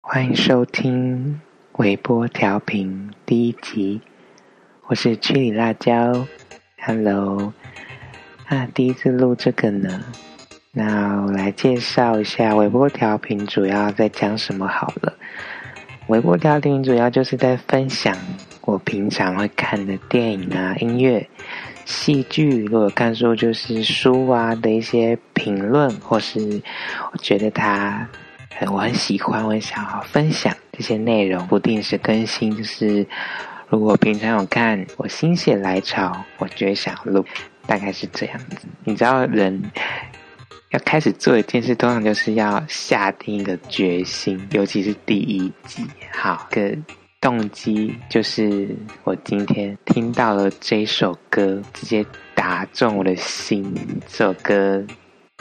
欢迎收听微波调频第一集，我是曲里辣椒，Hello，啊，第一次录这个呢，那我来介绍一下微波调频主要在讲什么好了。微波调频主要就是在分享我平常会看的电影啊、音乐、戏剧，如果看书就是书啊的一些评论，或是我觉得它。我很喜欢，我很想要分享这些内容，不定时更新。就是如果平常有看，我心血来潮，我就会想录，大概是这样子。你知道，人要开始做一件事，通常就是要下定一个决心，尤其是第一集。好，个动机就是我今天听到了这首歌，直接打中我的心。这首歌。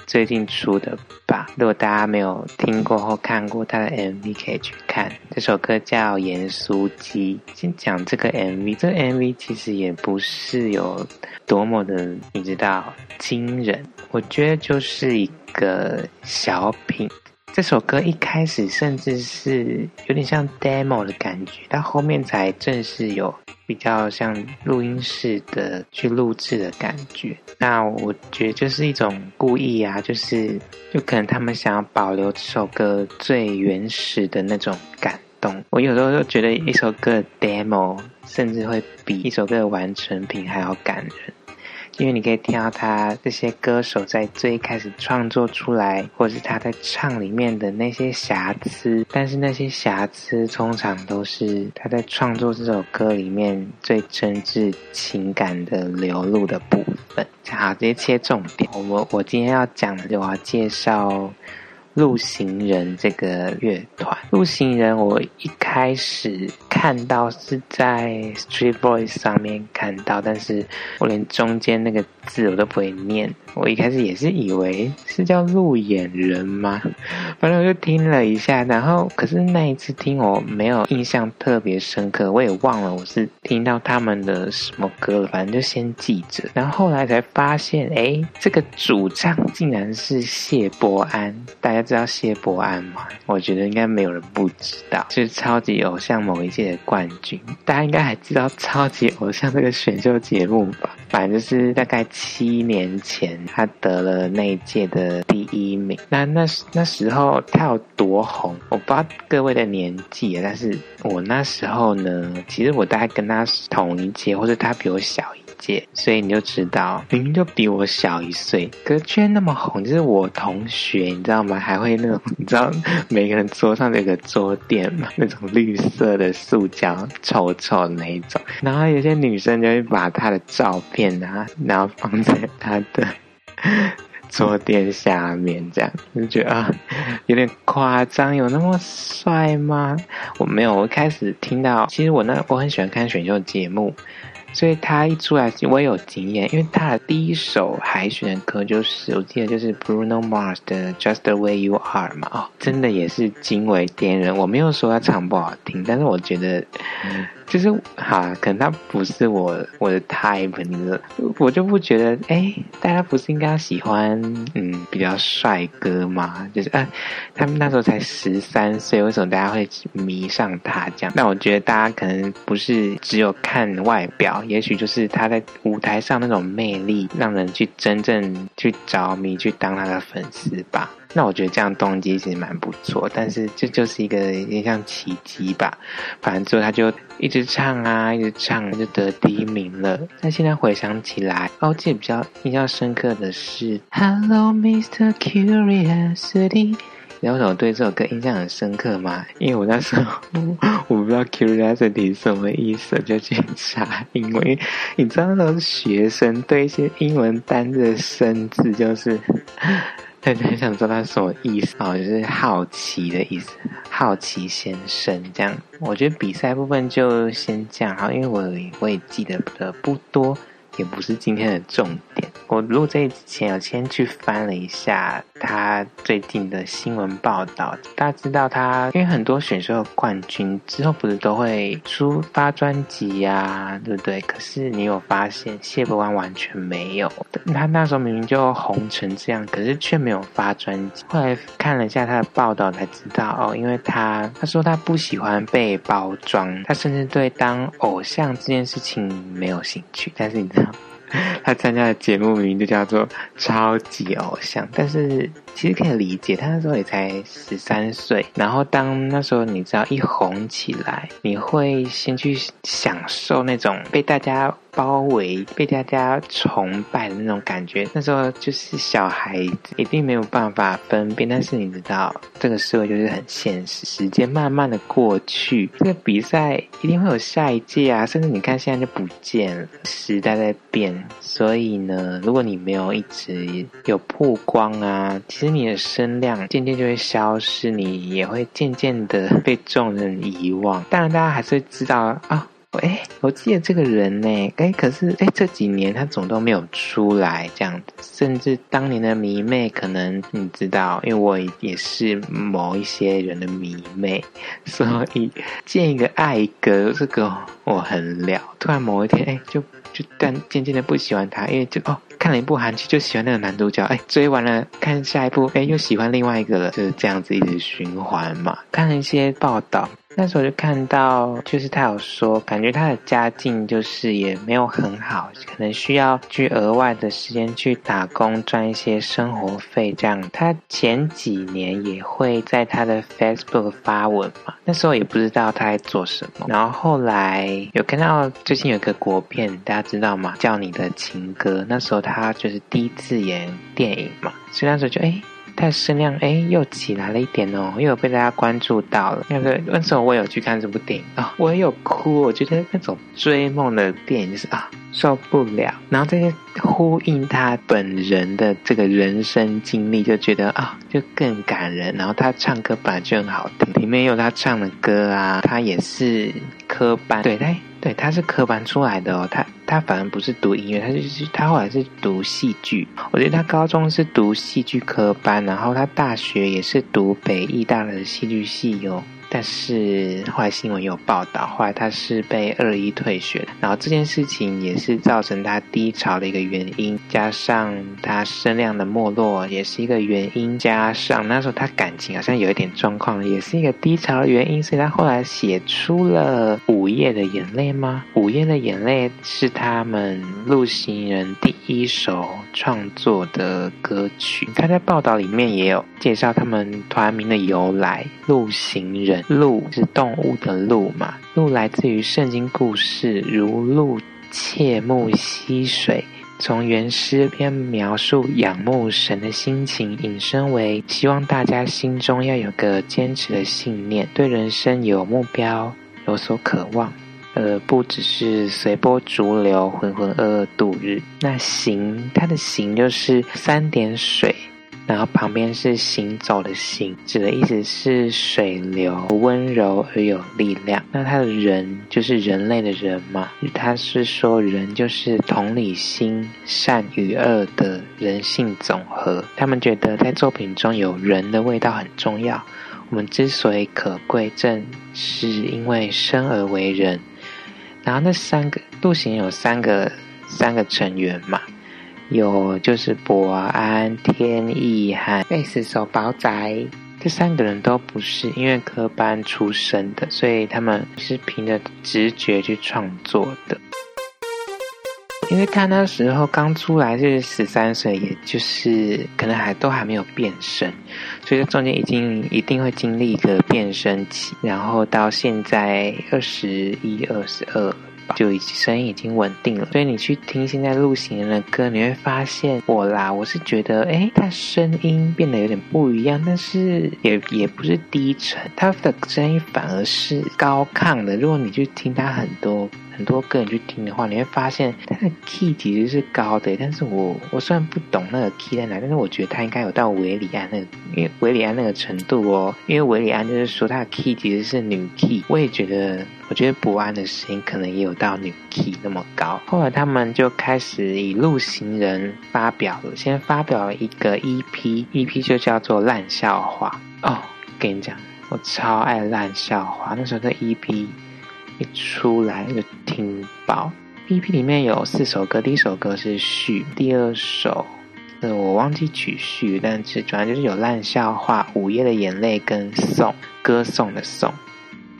最近出的吧，如果大家没有听过或看过他的 MV，可以去看。这首歌叫《盐酥鸡》。先讲这个 MV，这个 MV 其实也不是有多么的，你知道惊人。我觉得就是一个小品。这首歌一开始甚至是有点像 demo 的感觉，到后面才正式有比较像录音室的去录制的感觉。那我觉得就是一种故意啊，就是就可能他们想要保留这首歌最原始的那种感动。我有时候就觉得一首歌 demo 甚至会比一首歌的完成品还要感人。因为你可以听到他这些歌手在最开始创作出来，或是他在唱里面的那些瑕疵，但是那些瑕疵通常都是他在创作这首歌里面最真挚情感的流露的部分。好，直接切重点。我我今天要讲的，我要介绍。陆行人这个乐团，陆行人我一开始看到是在 Street Boys 上面看到，但是我连中间那个字我都不会念。我一开始也是以为是叫路演人吗？反正我就听了一下，然后可是那一次听我没有印象特别深刻，我也忘了我是听到他们的什么歌了。反正就先记着，然后后来才发现，哎，这个主唱竟然是谢伯安，大家。知道谢伯安吗？我觉得应该没有人不知道，是超级偶像某一届的冠军。大家应该还知道超级偶像这个选秀节目吧？反正就是大概七年前，他得了那一届的第一名。那那那时候他有多红？我不知道各位的年纪，但是我那时候呢，其实我大概跟他同一届，或者他比我小一。所以你就知道，明明就比我小一岁，可是居然那么红。就是我同学，你知道吗？还会那种，你知道每个人桌上有个桌垫嘛，那种绿色的塑胶，臭臭的那一种。然后有些女生就会把她的照片啊，然后放在她的桌垫下面，这样就觉得啊，有点夸张。有那么帅吗？我没有。我开始听到，其实我那我很喜欢看选秀节目。所以他一出来，我也有经验，因为他的第一首海选的歌就是，我记得就是 Bruno Mars 的 Just the Way You Are 嘛，哦，真的也是惊为天人。我没有说他唱不好听，但是我觉得。就是哈，可能他不是我我的 type，你知道，我就不觉得哎，大家不是应该喜欢嗯比较帅哥吗？就是啊，他们那时候才十三岁，为什么大家会迷上他这样？那我觉得大家可能不是只有看外表，也许就是他在舞台上那种魅力，让人去真正去着迷，去当他的粉丝吧。那我觉得这样动机其实蛮不错，但是这就是一个有点像奇迹吧。反正之后他就一直唱啊，一直唱，就得第一名了。但现在回想起来，哦，记得比较印象深刻的是 Hello Mr. Curiosity。你知道为什么对这首歌印象很深刻吗？因为我那时候 我不知道 Curiosity 什么意思，就去查英文。你知道那种学生对一些英文单字的生字就是。很很想知道它什么意思哦，就是好奇的意思，好奇先生这样。我觉得比赛部分就先这样好，因为我我也记得的不多，也不是今天的重点。我录这之前，有先去翻了一下他最近的新闻报道。大家知道他，因为很多选秀冠军之后不是都会出发专辑呀，对不对？可是你有发现谢伯安完全没有，他那时候明明就红成这样，可是却没有发专辑。后来看了一下他的报道才知道哦，因为他他说他不喜欢被包装，他甚至对当偶像这件事情没有兴趣。但是你知道？他参加的节目名就叫做《超级偶像》，但是其实可以理解，他那时候也才十三岁。然后当那时候你知道一红起来，你会先去享受那种被大家。包围被大家崇拜的那种感觉，那时候就是小孩子一定没有办法分辨。但是你知道，这个社会就是很现实。时间慢慢的过去，这个比赛一定会有下一届啊！甚至你看现在就不见了，时代在变。所以呢，如果你没有一直有曝光啊，其实你的声量渐渐就会消失，你也会渐渐的被众人遗忘。当然，大家还是会知道啊。哎，我记得这个人呢，哎，可是哎，这几年他总都没有出来这样子，甚至当年的迷妹，可能你知道，因为我也是某一些人的迷妹，所以见一个爱一个，这个我很了。突然某一天，哎，就就但渐渐的不喜欢他，因为就哦。看了一部韩剧就喜欢那个男主角，哎，追完了看下一部，哎，又喜欢另外一个了，就是这样子一直循环嘛。看了一些报道，那时候就看到，就是他有说，感觉他的家境就是也没有很好，可能需要去额外的时间去打工赚一些生活费这样。他前几年也会在他的 Facebook 发文嘛，那时候也不知道他在做什么。然后后来有看到最近有一个国片，大家知道吗？叫你的情歌，那时候他。就是第一次演电影嘛，所以那时候就哎，他的声量哎又起来了一点哦，又有被大家关注到了。那个那时候我有去看这部电影啊，我也有哭，我觉得那种追梦的电影就是啊受不了。然后这些呼应他本人的这个人生经历，就觉得啊就更感人。然后他唱歌本来就很好听，里面有他唱的歌啊，他也是科班，对，他。对，他是科班出来的哦，他他反而不是读音乐，他就是他后来是读戏剧。我觉得他高中是读戏剧科班，然后他大学也是读北艺大的戏剧系哟。但是后来新闻有报道，后来他是被二一退学，然后这件事情也是造成他低潮的一个原因，加上他声量的没落也是一个原因，加上那时候他感情好像有一点状况，也是一个低潮的原因，所以他后来写出了《午夜的眼泪》吗？《午夜的眼泪》是他们陆行人第一首创作的歌曲，他在报道里面也有介绍他们团名的由来，陆行人。鹿是动物的鹿嘛？鹿来自于圣经故事，如鹿切慕溪水。从原诗篇描述仰慕神的心情，引申为希望大家心中要有个坚持的信念，对人生有目标，有所渴望，而不只是随波逐流、浑浑噩噩度日。那行，它的行就是三点水。然后旁边是行走的行，指的意思是水流温柔而有力量。那他的人就是人类的人嘛，他是说人就是同理心善与恶的人性总和。他们觉得在作品中有人的味道很重要。我们之所以可贵，正是因为生而为人。然后那三个路行有三个三个成员嘛。有就是博安、天意和贝斯手宝仔，这三个人都不是音乐科班出身的，所以他们是凭着直觉去创作的。因为他那时候刚出来是十三岁，也就是可能还都还没有变声，所以中间已经一定会经历一个变声期，然后到现在二十一、二十二。就已声音已经稳定了，所以你去听现在陆行人的歌，你会发现我啦，我是觉得，哎，他声音变得有点不一样，但是也也不是低沉，他的声音反而是高亢的。如果你去听他很多很多歌，你去听的话，你会发现他的 key 其实是高的。但是我我虽然不懂那个 key 在哪，但是我觉得他应该有到维里安那个，因为维里安那个程度哦，因为维里安就是说他的 key 其实是女 key，我也觉得。我觉得不安的声音可能也有到女 key 那么高。后来他们就开始以路行人发表了，先发表了一个 EP，EP 就叫做烂笑话哦。跟你讲，我超爱烂笑话，那时候的 EP 一出来就听爆。EP 里面有四首歌，第一首歌是序，第二首。呃，我忘记曲序，但是主要就是有烂笑话、午夜的眼泪跟颂歌颂的颂。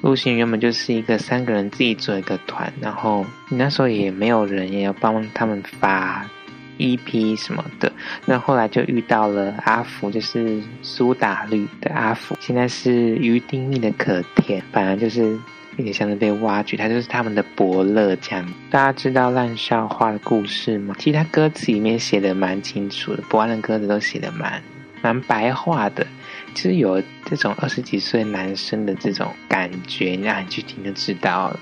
陆行原本就是一个三个人自己做一个团，然后那时候也没有人也要帮他们发 EP 什么的。那后来就遇到了阿福，就是苏打绿的阿福，现在是于丁密的可甜，反而就是。有点像是被挖掘，他就是他们的伯乐这样。大家知道烂笑话的故事吗？其实他歌词里面写的蛮清楚的，博安的歌词都写的蛮蛮白话的，其实有这种二十几岁男生的这种感觉，让你去听就知道了。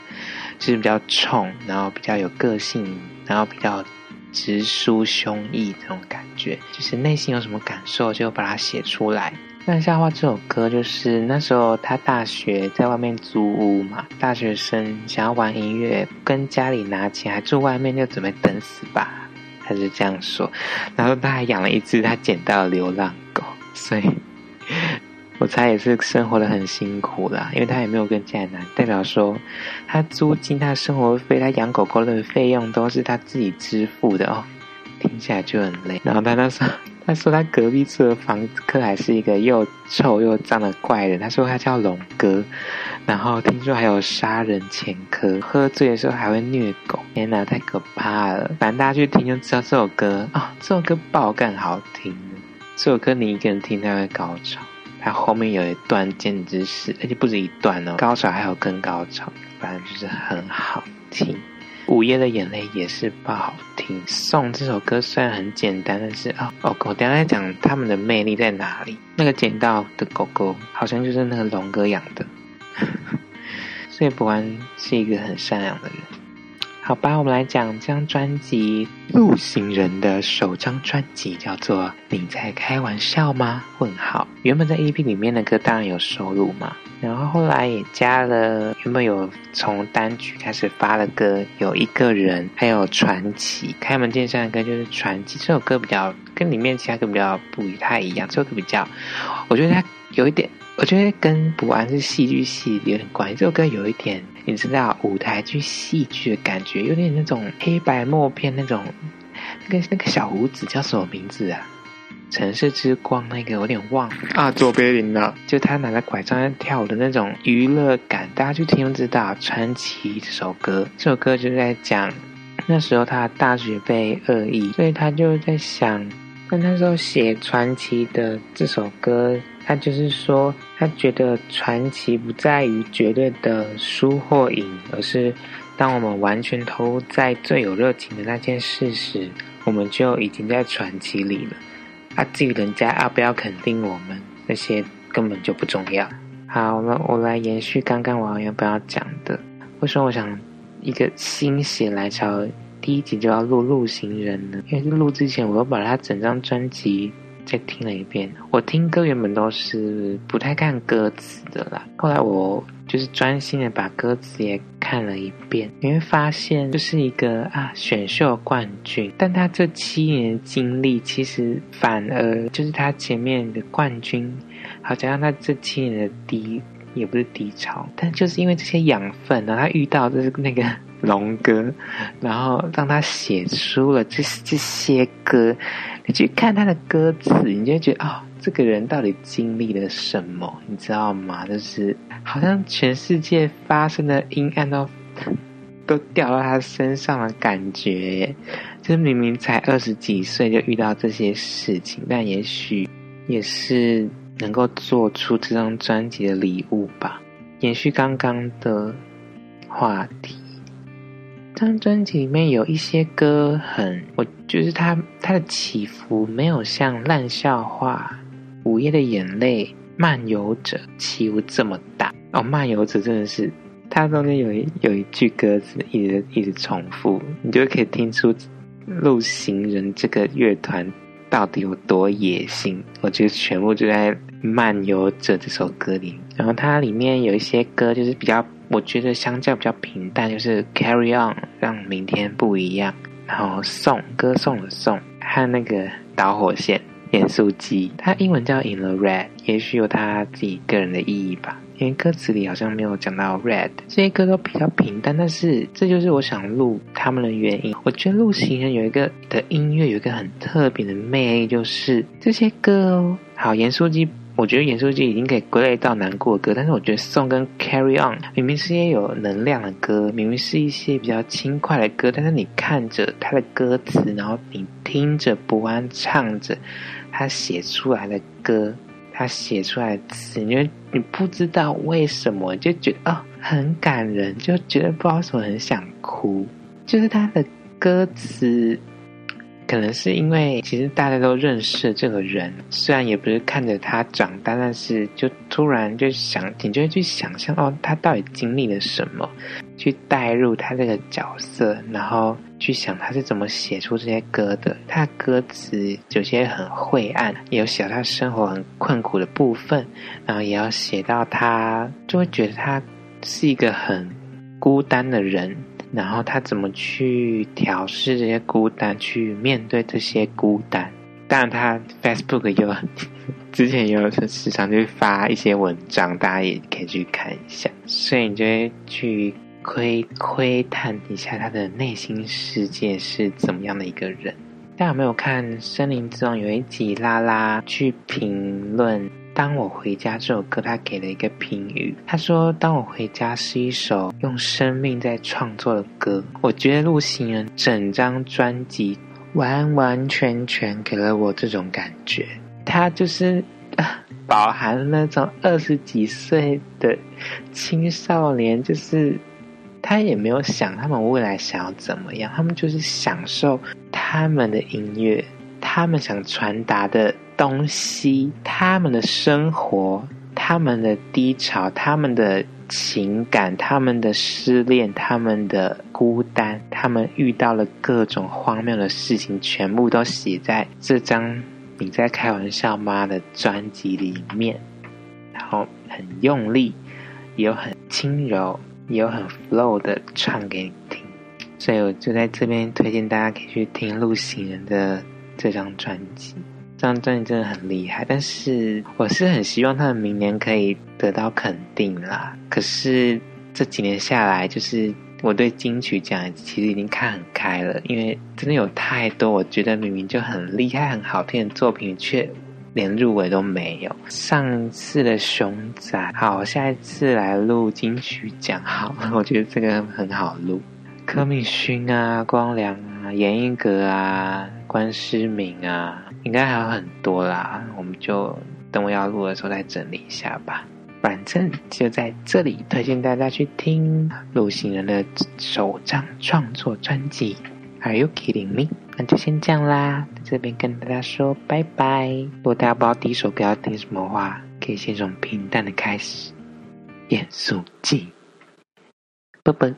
就是比较冲，然后比较有个性，然后比较直抒胸臆这种感觉，就是内心有什么感受就把它写出来。烂笑话这首歌就是那时候他大学在外面租屋嘛，大学生想要玩音乐，跟家里拿钱，还住外面就准备等死吧，他是这样说。然后他还养了一只他捡到流浪狗，所以我猜也是生活的很辛苦啦，因为他也没有跟家里拿，代表说他租金、他生活费、他养狗狗的费用都是他自己支付的哦，听起来就很累。然后他那时候。他说他隔壁住的房客还是一个又臭又脏的怪人。他说他叫龙哥，然后听说还有杀人前科，喝醉的时候还会虐狗。天哪，太可怕了！反正大家去听就知道这首歌啊，这首歌爆更好听。这首歌你一个人听它会高潮，它后面有一段简直是，而且不止一段哦，高潮还有更高潮，反正就是很好听。午夜的眼泪也是不好听。送这首歌虽然很简单，但是啊，哦，我等下再讲他们的魅力在哪里。那个捡到的狗狗好像就是那个龙哥养的，所以博安是一个很善良的人。好吧，我们来讲这张专辑《路行人》的首张专辑叫做《你在开玩笑吗？》问号。原本在 EP 里面的歌当然有收录嘛，然后后来也加了原本有从单曲开始发的歌，有一个人，还有传奇。开门见山的歌就是传奇，这首歌比较跟里面其他歌比较不太一样，这首歌比较，我觉得它有一点。我觉得跟不安是戏剧系有点关系。这首歌有一点，你知道舞台剧戏剧的感觉，有点那种黑白默片那种。那个那个小胡子叫什么名字啊？城市之光那个有点忘啊。左边林了，就他拿着拐杖在跳舞的那种娱乐感，大家去听就知道。传奇这首歌，这首歌就是在讲那时候他大学被恶意，所以他就在想，那那时候写传奇的这首歌。他就是说，他觉得传奇不在于绝对的输或赢，而是当我们完全投入在最有热情的那件事时，我们就已经在传奇里了。啊，至于人家要不要肯定我们，那些根本就不重要。好，我们我来延续刚刚我要不要讲的。为什么我想一个心血来潮，第一集就要录《路行人》呢？因为录之前，我又把他整张专辑。再听了一遍，我听歌原本都是不太看歌词的啦。后来我就是专心的把歌词也看了一遍，你会发现就是一个啊选秀冠军，但他这七年的经历其实反而就是他前面的冠军，好加上他这七年的低也不是低潮，但就是因为这些养分呢，他遇到就是那个龙哥，然后让他写出了这这些歌。你去看他的歌词，你就觉得哦，这个人到底经历了什么？你知道吗？就是好像全世界发生的阴暗都 都掉到他身上的感觉。就是明明才二十几岁就遇到这些事情，但也许也是能够做出这张专辑的礼物吧。延续刚刚的话题。这张专辑里面有一些歌很，我就是它它的起伏没有像烂笑话、午夜的眼泪、漫游者起伏这么大哦。漫游者真的是，它中间有一有一句歌词一直一直重复，你就可以听出路行人这个乐团到底有多野心。我觉得全部就在漫游者这首歌里，然后它里面有一些歌就是比较。我觉得相较比较平淡，就是 Carry On 让明天不一样，然后颂歌颂的颂和那个导火线盐酥鸡，它英文叫 In the Red，也许有它自己个人的意义吧。因为歌词里好像没有讲到 red，这些歌都比较平淡，但是这就是我想录他们的原因。我觉得录行人有一个的音乐有一个很特别的魅力，就是这些歌哦。好，严肃机，我觉得严肃机已经可以归类到难过的歌，但是我觉得 song 跟 carry on 明明是一些有能量的歌，明明是一些比较轻快的歌，但是你看着他的歌词，然后你听着不安唱着他写出来的歌。他写出来的词，因为你不知道为什么，就觉得哦很感人，就觉得不知道什么很想哭。就是他的歌词，可能是因为其实大家都认识这个人，虽然也不是看着他长大，但是就突然就想，你就会去想象哦，他到底经历了什么，去代入他这个角色，然后。去想他是怎么写出这些歌的，他的歌词有些很晦暗，有写他生活很困苦的部分，然后也要写到他就会觉得他是一个很孤单的人，然后他怎么去调试这些孤单，去面对这些孤单。当然，他 Facebook 有之前有时常就发一些文章，大家也可以去看一下，所以你就会去。窥窥探一下他的内心世界是怎么样的一个人？大家有没有看《森林之王》有一集，拉拉去评论《当我回家》这首歌，他给了一个评语，他说：“当我回家是一首用生命在创作的歌。”我觉得陆行人整张专辑完完全全给了我这种感觉，他就是饱含那种二十几岁的青少年，就是。他也没有想他们未来想要怎么样，他们就是享受他们的音乐，他们想传达的东西，他们的生活，他们的低潮，他们的情感，他们的失恋，他们的孤单，他们遇到了各种荒谬的事情，全部都写在这张你在开玩笑吗的专辑里面，然后很用力，也有很轻柔。也有很 flow 的唱给你听，所以我就在这边推荐大家可以去听陆行人的这张专辑。这张专辑真的很厉害，但是我是很希望他们明年可以得到肯定啦。可是这几年下来，就是我对金曲奖其实已经看很开了，因为真的有太多我觉得明明就很厉害、很好听的作品，却。连入围都没有。上次的熊仔好，下一次来录金曲奖好，我觉得这个很好录。柯敏勋啊，光良啊，严英格啊，关诗敏啊，应该还有很多啦。我们就等我要录的时候再整理一下吧。反正就在这里推荐大家去听陆行人的首张创作专辑。Are you kidding me？那就先这样啦，在这边跟大家说拜拜。如果大家不知道第一首歌要听什么话，可以先从平淡的开始，严肃记，啵啵。